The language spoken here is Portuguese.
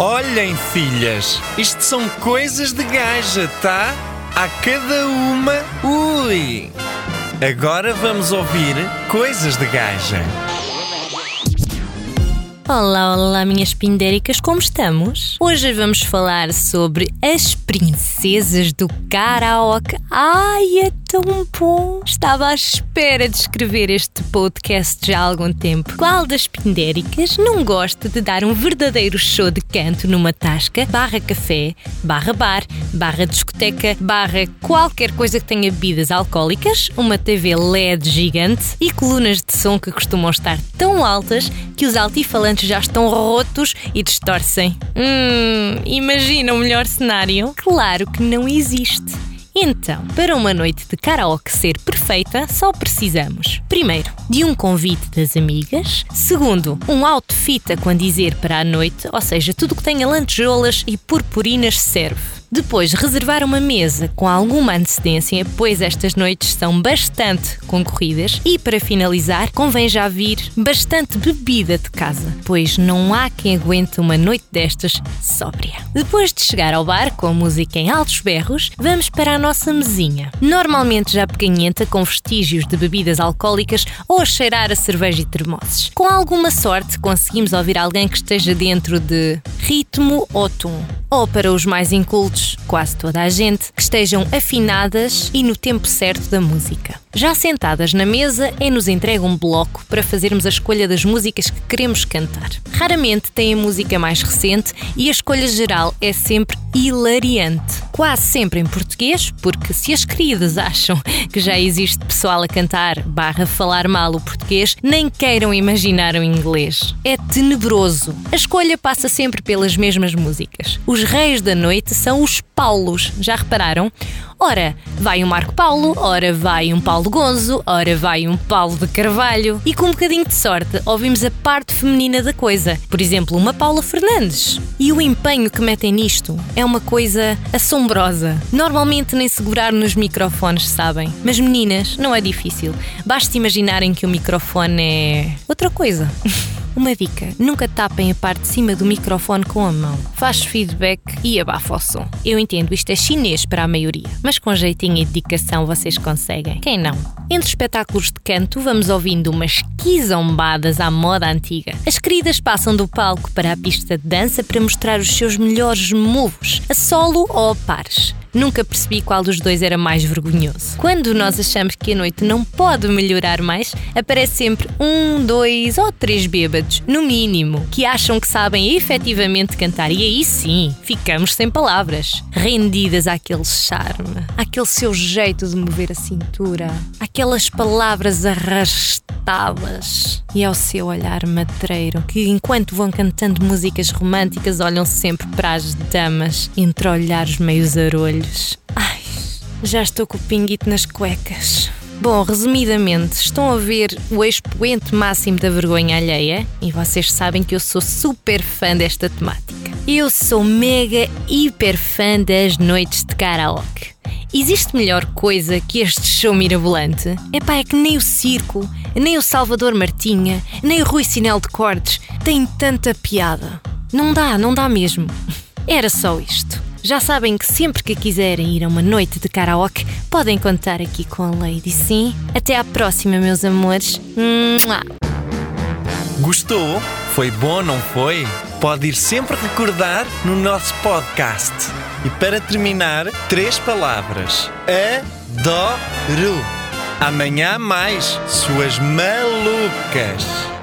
Olhem, filhas, isto são coisas de gaja, tá? A cada uma, ui! Agora vamos ouvir coisas de gaja. Olá, olá, minhas pindéricas, como estamos? Hoje vamos falar sobre as princesas do karaoke. Ai, é tão bom! Estava à espera de escrever este podcast já há algum tempo. Qual das pindéricas não gosta de dar um verdadeiro show de canto numa tasca, barra café, barra bar, barra discoteca, barra qualquer coisa que tenha bebidas alcoólicas, uma TV LED gigante e colunas de som que costumam estar tão altas que os altifalantes já estão rotos e distorcem. Hum, imagina o melhor cenário? Claro que não existe. Então, para uma noite de karaoke ser perfeita, só precisamos, primeiro, de um convite das amigas, segundo, um outfit a condizer para a noite, ou seja, tudo que tenha lantejoulas e purpurinas serve. Depois, reservar uma mesa com alguma antecedência, pois estas noites são bastante concorridas. E para finalizar, convém já vir bastante bebida de casa, pois não há quem aguente uma noite destas sóbria. Depois de chegar ao bar com a música em altos berros, vamos para a nossa mesinha. Normalmente já peganhenta com vestígios de bebidas alcoólicas ou a cheirar a cerveja e termosses. Com alguma sorte, conseguimos ouvir alguém que esteja dentro de ritmo ou tom. Ou para os mais incultos, quase toda a gente, que estejam afinadas e no tempo certo da música. Já sentadas na mesa, é-nos entregue um bloco para fazermos a escolha das músicas que queremos cantar. Raramente tem a música mais recente e a escolha geral é sempre hilariante. Quase sempre em português, porque se as queridas acham que já existe pessoal a cantar barra falar mal o português, nem queiram imaginar o inglês. É tenebroso. A escolha passa sempre pelas mesmas músicas. Os reis da noite são os Paulos, já repararam? Ora, vai um Marco Paulo, ora vai um Paulo Gonzo, ora vai um Paulo de Carvalho. E com um bocadinho de sorte, ouvimos a parte feminina da coisa. Por exemplo, uma Paula Fernandes. E o empenho que metem nisto é uma coisa assombrosa. Normalmente nem segurar nos microfones, sabem? Mas meninas, não é difícil. Basta imaginarem que o microfone é outra coisa. Uma dica: nunca tapem a parte de cima do microfone com a mão. Faz feedback e abafa o som. Eu entendo, isto é chinês para a maioria, mas com jeitinho e dedicação vocês conseguem. Quem não? Entre espetáculos de canto, vamos ouvindo umas quizombadas à moda antiga. As queridas passam do palco para a pista de dança para mostrar os seus melhores moves, a solo ou a pares. Nunca percebi qual dos dois era mais vergonhoso. Quando nós achamos que a noite não pode melhorar mais, aparece sempre um, dois ou três bêbados, no mínimo, que acham que sabem efetivamente cantar. E aí sim, ficamos sem palavras, rendidas àquele charme, àquele seu jeito de mover a cintura, aquelas palavras arrastadas e ao seu olhar matreiro, que enquanto vão cantando músicas românticas olham sempre para as damas entre olhares meio zarolhos olhos. Ai, já estou com o pinguito nas cuecas. Bom, resumidamente, estão a ver o expoente máximo da vergonha alheia e vocês sabem que eu sou super fã desta temática. Eu sou mega hiper fã das noites de karaoke. Existe melhor coisa que este show mirabolante? Epá, é que nem o circo, nem o Salvador Martinha, nem o Rui Sinel de Cortes têm tanta piada. Não dá, não dá mesmo. Era só isto. Já sabem que sempre que quiserem ir a uma noite de karaoke, podem contar aqui com a Lady. Sim? Até à próxima, meus amores. Mua. Gostou? Foi bom, não foi? Pode ir sempre recordar no nosso podcast. E para terminar, três palavras: adoro. Amanhã mais, suas malucas.